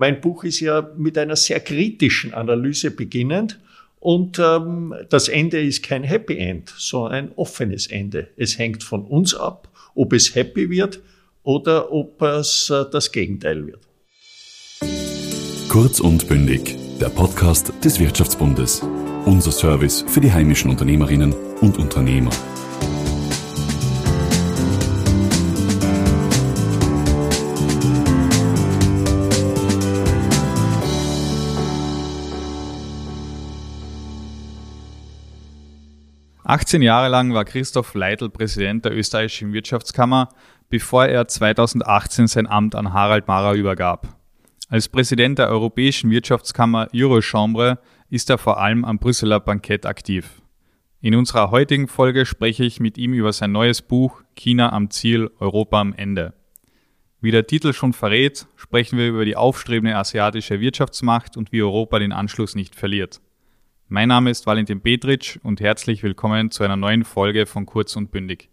Mein Buch ist ja mit einer sehr kritischen Analyse beginnend und ähm, das Ende ist kein Happy End, sondern ein offenes Ende. Es hängt von uns ab, ob es happy wird oder ob es äh, das Gegenteil wird. Kurz und bündig, der Podcast des Wirtschaftsbundes. Unser Service für die heimischen Unternehmerinnen und Unternehmer. 18 Jahre lang war Christoph Leitl Präsident der österreichischen Wirtschaftskammer, bevor er 2018 sein Amt an Harald Mara übergab. Als Präsident der Europäischen Wirtschaftskammer Eurochambre ist er vor allem am Brüsseler Bankett aktiv. In unserer heutigen Folge spreche ich mit ihm über sein neues Buch China am Ziel, Europa am Ende. Wie der Titel schon verrät, sprechen wir über die aufstrebende asiatische Wirtschaftsmacht und wie Europa den Anschluss nicht verliert. Mein Name ist Valentin Petritsch und herzlich willkommen zu einer neuen Folge von Kurz und Bündig.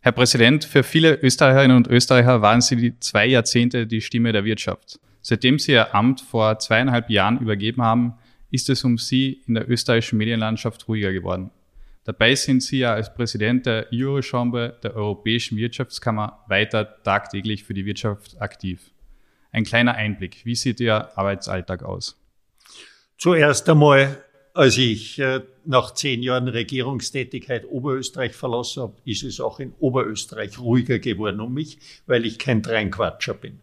Herr Präsident, für viele Österreicherinnen und Österreicher waren Sie die zwei Jahrzehnte die Stimme der Wirtschaft. Seitdem Sie Ihr Amt vor zweieinhalb Jahren übergeben haben, ist es um Sie in der österreichischen Medienlandschaft ruhiger geworden. Dabei sind Sie ja als Präsident der Eurochambre der Europäischen Wirtschaftskammer weiter tagtäglich für die Wirtschaft aktiv. Ein kleiner Einblick. Wie sieht Ihr Arbeitsalltag aus? Zuerst einmal als ich äh, nach zehn Jahren Regierungstätigkeit Oberösterreich verlassen habe, ist es auch in Oberösterreich ruhiger geworden um mich, weil ich kein Dreinquatscher bin.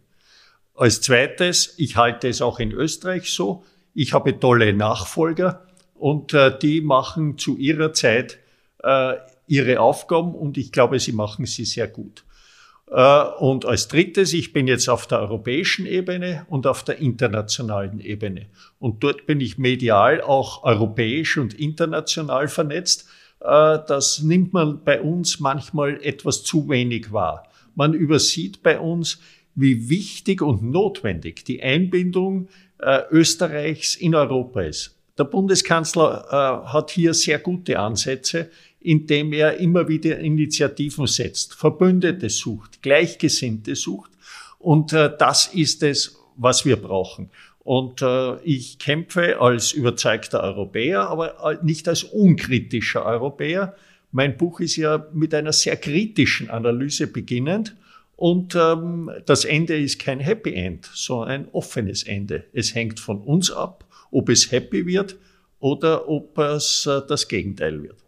Als zweites, ich halte es auch in Österreich so, ich habe tolle Nachfolger und äh, die machen zu ihrer Zeit äh, ihre Aufgaben und ich glaube, sie machen sie sehr gut. Äh, und als drittes, ich bin jetzt auf der europäischen Ebene und auf der internationalen Ebene. Und dort bin ich medial auch europäisch und international vernetzt. Äh, das nimmt man bei uns manchmal etwas zu wenig wahr. Man übersieht bei uns, wie wichtig und notwendig die Einbindung äh, Österreichs in Europa ist. Der Bundeskanzler hat hier sehr gute Ansätze indem er immer wieder Initiativen setzt, Verbündete sucht, Gleichgesinnte sucht. Und äh, das ist es, was wir brauchen. Und äh, ich kämpfe als überzeugter Europäer, aber äh, nicht als unkritischer Europäer. Mein Buch ist ja mit einer sehr kritischen Analyse beginnend. Und ähm, das Ende ist kein Happy End, sondern ein offenes Ende. Es hängt von uns ab, ob es happy wird oder ob es äh, das Gegenteil wird.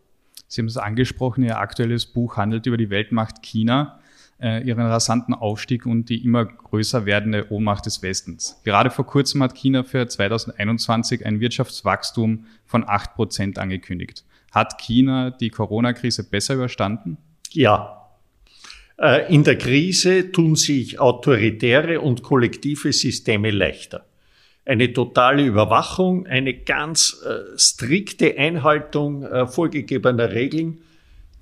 Sie haben es angesprochen, Ihr aktuelles Buch handelt über die Weltmacht China, äh, ihren rasanten Aufstieg und die immer größer werdende Ohnmacht des Westens. Gerade vor kurzem hat China für 2021 ein Wirtschaftswachstum von 8 Prozent angekündigt. Hat China die Corona-Krise besser überstanden? Ja. Äh, in der Krise tun sich autoritäre und kollektive Systeme leichter eine totale Überwachung, eine ganz äh, strikte Einhaltung äh, vorgegebener Regeln,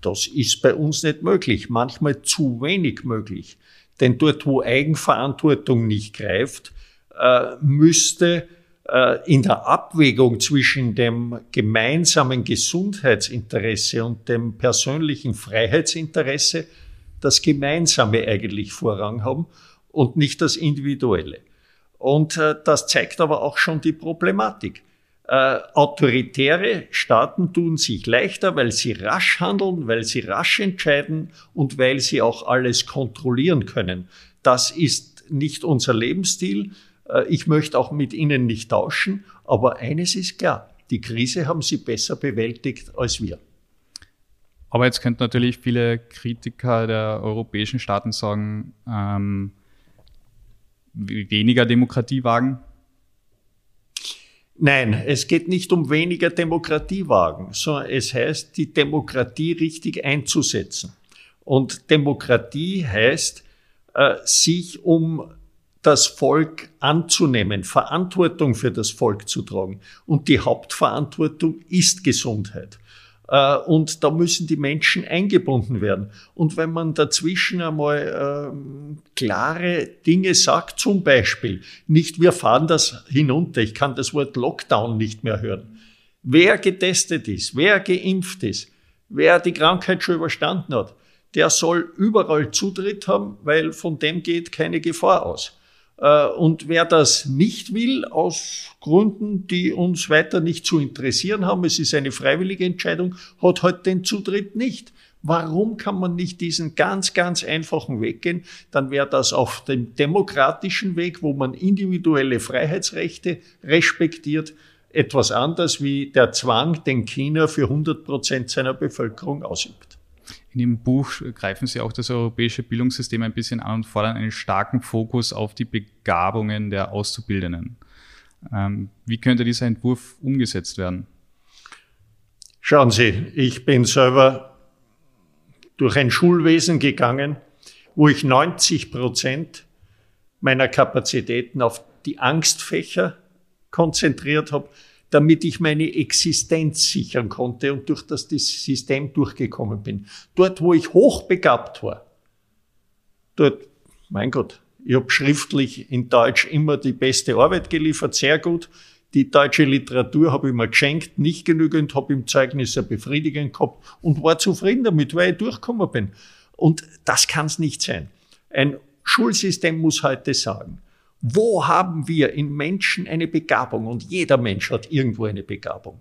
das ist bei uns nicht möglich, manchmal zu wenig möglich. Denn dort, wo Eigenverantwortung nicht greift, äh, müsste äh, in der Abwägung zwischen dem gemeinsamen Gesundheitsinteresse und dem persönlichen Freiheitsinteresse das Gemeinsame eigentlich Vorrang haben und nicht das Individuelle. Und äh, das zeigt aber auch schon die Problematik. Äh, autoritäre Staaten tun sich leichter, weil sie rasch handeln, weil sie rasch entscheiden und weil sie auch alles kontrollieren können. Das ist nicht unser Lebensstil. Äh, ich möchte auch mit ihnen nicht tauschen. Aber eines ist klar, die Krise haben sie besser bewältigt als wir. Aber jetzt könnten natürlich viele Kritiker der europäischen Staaten sagen, ähm, weniger Demokratie wagen? Nein, es geht nicht um weniger Demokratie wagen, sondern es heißt, die Demokratie richtig einzusetzen. Und Demokratie heißt, äh, sich um das Volk anzunehmen, Verantwortung für das Volk zu tragen. Und die Hauptverantwortung ist Gesundheit. Äh, und da müssen die Menschen eingebunden werden. Und wenn man dazwischen einmal äh, klare Dinge sagt, zum Beispiel, nicht wir fahren das hinunter, ich kann das Wort Lockdown nicht mehr hören. Wer getestet ist, wer geimpft ist, wer die Krankheit schon überstanden hat, der soll überall Zutritt haben, weil von dem geht keine Gefahr aus. Äh, und wer das nicht will, aus Gründen, die uns weiter nicht zu interessieren haben, es ist eine freiwillige Entscheidung, hat halt den Zutritt nicht. Warum kann man nicht diesen ganz, ganz einfachen Weg gehen? Dann wäre das auf dem demokratischen Weg, wo man individuelle Freiheitsrechte respektiert, etwas anders wie der Zwang, den China für 100 Prozent seiner Bevölkerung ausübt. In Ihrem Buch greifen Sie auch das europäische Bildungssystem ein bisschen an und fordern einen starken Fokus auf die Begabungen der Auszubildenden. Ähm, wie könnte dieser Entwurf umgesetzt werden? Schauen Sie, ich bin selber durch ein Schulwesen gegangen, wo ich 90 Prozent meiner Kapazitäten auf die Angstfächer konzentriert habe, damit ich meine Existenz sichern konnte und durch das System durchgekommen bin. Dort, wo ich hochbegabt war, dort, mein Gott, ich habe schriftlich in Deutsch immer die beste Arbeit geliefert, sehr gut. Die deutsche Literatur habe ich mir geschenkt, nicht genügend, habe im Zeugnis ein befriedigend gehabt und war zufrieden damit, weil ich durchgekommen bin. Und das kann es nicht sein. Ein Schulsystem muss heute sagen, wo haben wir in Menschen eine Begabung? Und jeder Mensch hat irgendwo eine Begabung.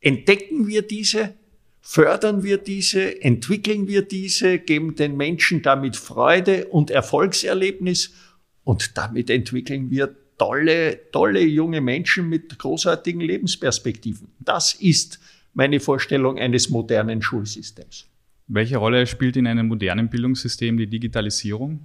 Entdecken wir diese? Fördern wir diese? Entwickeln wir diese? Geben den Menschen damit Freude und Erfolgserlebnis? Und damit entwickeln wir tolle, tolle junge Menschen mit großartigen Lebensperspektiven. Das ist meine Vorstellung eines modernen Schulsystems. Welche Rolle spielt in einem modernen Bildungssystem die Digitalisierung?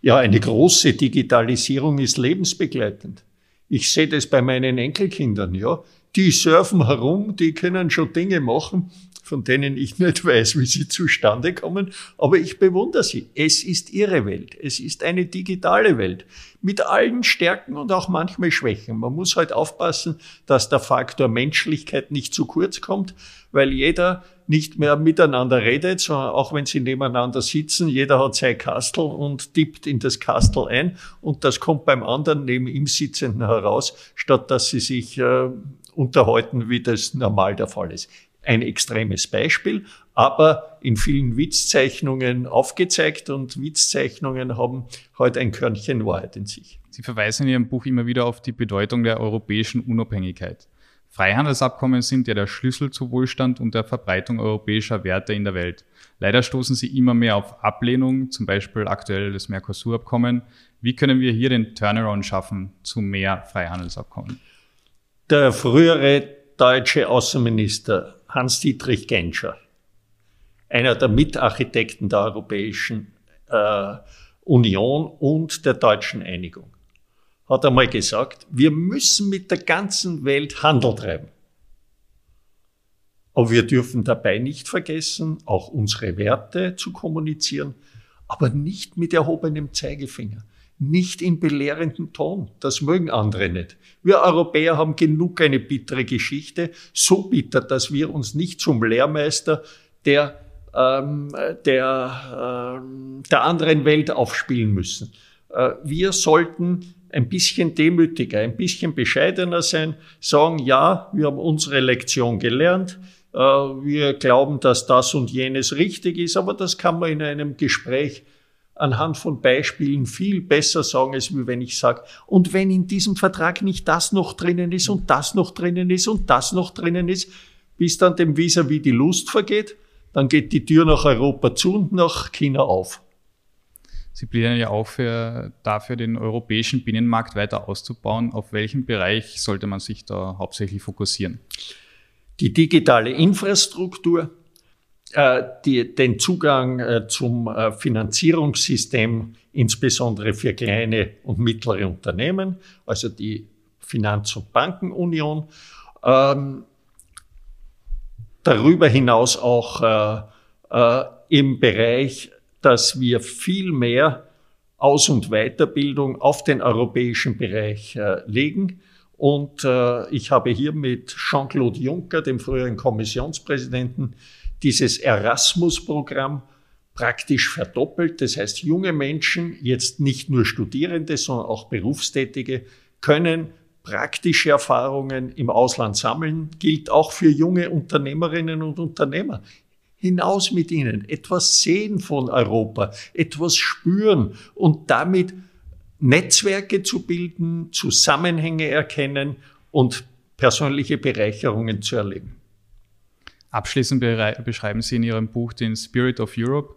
Ja, eine große Digitalisierung ist lebensbegleitend. Ich sehe das bei meinen Enkelkindern, ja. Die surfen herum, die können schon Dinge machen, von denen ich nicht weiß, wie sie zustande kommen, aber ich bewundere sie. Es ist ihre Welt. Es ist eine digitale Welt mit allen Stärken und auch manchmal Schwächen. Man muss halt aufpassen, dass der Faktor Menschlichkeit nicht zu kurz kommt, weil jeder nicht mehr miteinander redet, sondern auch wenn sie nebeneinander sitzen, jeder hat sein Kastel und tippt in das Kastel ein und das kommt beim anderen neben ihm Sitzenden heraus, statt dass sie sich äh, unterhalten, wie das normal der Fall ist ein extremes Beispiel, aber in vielen Witzzeichnungen aufgezeigt und Witzzeichnungen haben heute ein Körnchen Wahrheit in sich. Sie verweisen in Ihrem Buch immer wieder auf die Bedeutung der europäischen Unabhängigkeit. Freihandelsabkommen sind ja der Schlüssel zu Wohlstand und der Verbreitung europäischer Werte in der Welt. Leider stoßen sie immer mehr auf Ablehnung, zum Beispiel aktuell das Mercosur-Abkommen. Wie können wir hier den Turnaround schaffen zu mehr Freihandelsabkommen? Der frühere deutsche Außenminister Hans-Dietrich Genscher, einer der Mitarchitekten der Europäischen äh, Union und der deutschen Einigung, hat einmal gesagt, wir müssen mit der ganzen Welt Handel treiben. Aber wir dürfen dabei nicht vergessen, auch unsere Werte zu kommunizieren, aber nicht mit erhobenem Zeigefinger nicht in belehrenden Ton. Das mögen andere nicht. Wir Europäer haben genug eine bittere Geschichte, so bitter, dass wir uns nicht zum Lehrmeister der, ähm, der, ähm, der anderen Welt aufspielen müssen. Äh, wir sollten ein bisschen demütiger, ein bisschen bescheidener sein, sagen, ja, wir haben unsere Lektion gelernt, äh, wir glauben, dass das und jenes richtig ist, aber das kann man in einem Gespräch anhand von Beispielen viel besser sagen, als wenn ich sage, und wenn in diesem Vertrag nicht das noch drinnen ist und das noch drinnen ist und das noch drinnen ist, bis dann dem Visa wie die Lust vergeht, dann geht die Tür nach Europa zu und nach China auf. Sie plädieren ja auch für, dafür, den europäischen Binnenmarkt weiter auszubauen. Auf welchen Bereich sollte man sich da hauptsächlich fokussieren? Die digitale Infrastruktur, die, den Zugang äh, zum äh, Finanzierungssystem, insbesondere für kleine und mittlere Unternehmen, also die Finanz- und Bankenunion. Ähm, darüber hinaus auch äh, äh, im Bereich, dass wir viel mehr Aus- und Weiterbildung auf den europäischen Bereich äh, legen. Und äh, ich habe hier mit Jean-Claude Juncker, dem früheren Kommissionspräsidenten, dieses Erasmus-Programm praktisch verdoppelt. Das heißt, junge Menschen, jetzt nicht nur Studierende, sondern auch Berufstätige, können praktische Erfahrungen im Ausland sammeln, gilt auch für junge Unternehmerinnen und Unternehmer. Hinaus mit ihnen, etwas sehen von Europa, etwas spüren und damit Netzwerke zu bilden, Zusammenhänge erkennen und persönliche Bereicherungen zu erleben. Abschließend beschreiben Sie in Ihrem Buch den Spirit of Europe,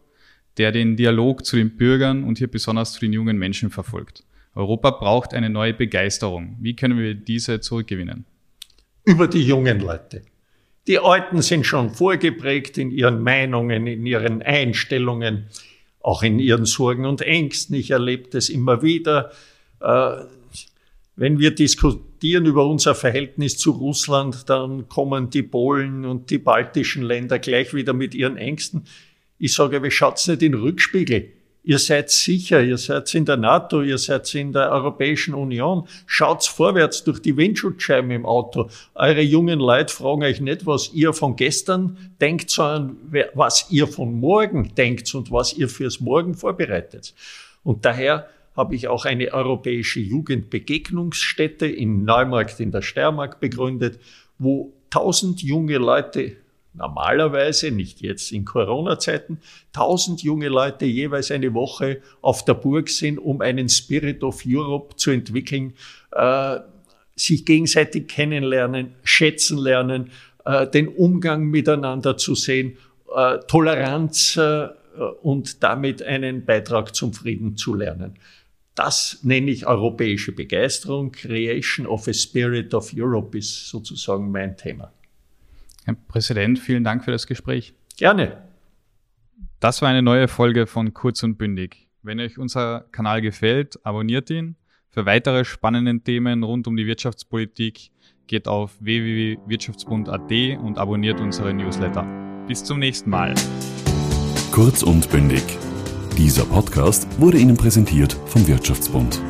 der den Dialog zu den Bürgern und hier besonders zu den jungen Menschen verfolgt. Europa braucht eine neue Begeisterung. Wie können wir diese zurückgewinnen? Über die jungen Leute. Die Alten sind schon vorgeprägt in ihren Meinungen, in ihren Einstellungen, auch in ihren Sorgen und Ängsten. Ich erlebe das immer wieder. Wenn wir diskutieren über unser Verhältnis zu Russland, dann kommen die Polen und die baltischen Länder gleich wieder mit ihren Ängsten. Ich sage, wie schaut's nicht in den Rückspiegel? Ihr seid sicher, ihr seid in der NATO, ihr seid in der Europäischen Union. Schaut's vorwärts durch die Windschutzscheiben im Auto. Eure jungen Leute fragen euch nicht, was ihr von gestern denkt, sondern was ihr von morgen denkt und was ihr fürs Morgen vorbereitet. Und daher habe ich auch eine europäische Jugendbegegnungsstätte in Neumarkt in der Steiermark begründet, wo tausend junge Leute normalerweise, nicht jetzt in Corona-Zeiten, tausend junge Leute jeweils eine Woche auf der Burg sind, um einen Spirit of Europe zu entwickeln, äh, sich gegenseitig kennenlernen, schätzen lernen, äh, den Umgang miteinander zu sehen, äh, Toleranz äh, und damit einen Beitrag zum Frieden zu lernen. Das nenne ich europäische Begeisterung. Creation of a Spirit of Europe ist sozusagen mein Thema. Herr Präsident, vielen Dank für das Gespräch. Gerne. Das war eine neue Folge von Kurz und Bündig. Wenn euch unser Kanal gefällt, abonniert ihn. Für weitere spannende Themen rund um die Wirtschaftspolitik geht auf www.wirtschaftsbund.at und abonniert unsere Newsletter. Bis zum nächsten Mal. Kurz und Bündig. Dieser Podcast wurde Ihnen präsentiert vom Wirtschaftsbund.